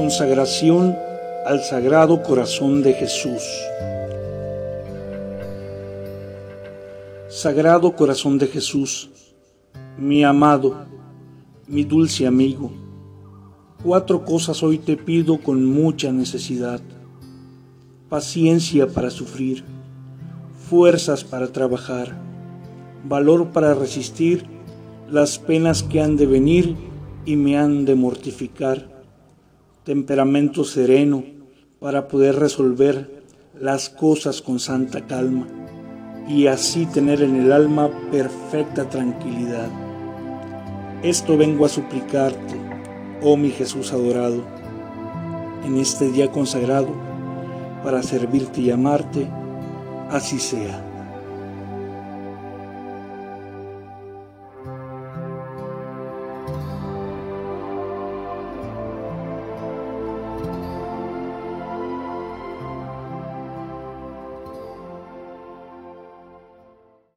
Consagración al Sagrado Corazón de Jesús. Sagrado Corazón de Jesús, mi amado, mi dulce amigo, cuatro cosas hoy te pido con mucha necesidad. Paciencia para sufrir, fuerzas para trabajar, valor para resistir las penas que han de venir y me han de mortificar temperamento sereno para poder resolver las cosas con santa calma y así tener en el alma perfecta tranquilidad. Esto vengo a suplicarte, oh mi Jesús adorado, en este día consagrado para servirte y amarte, así sea.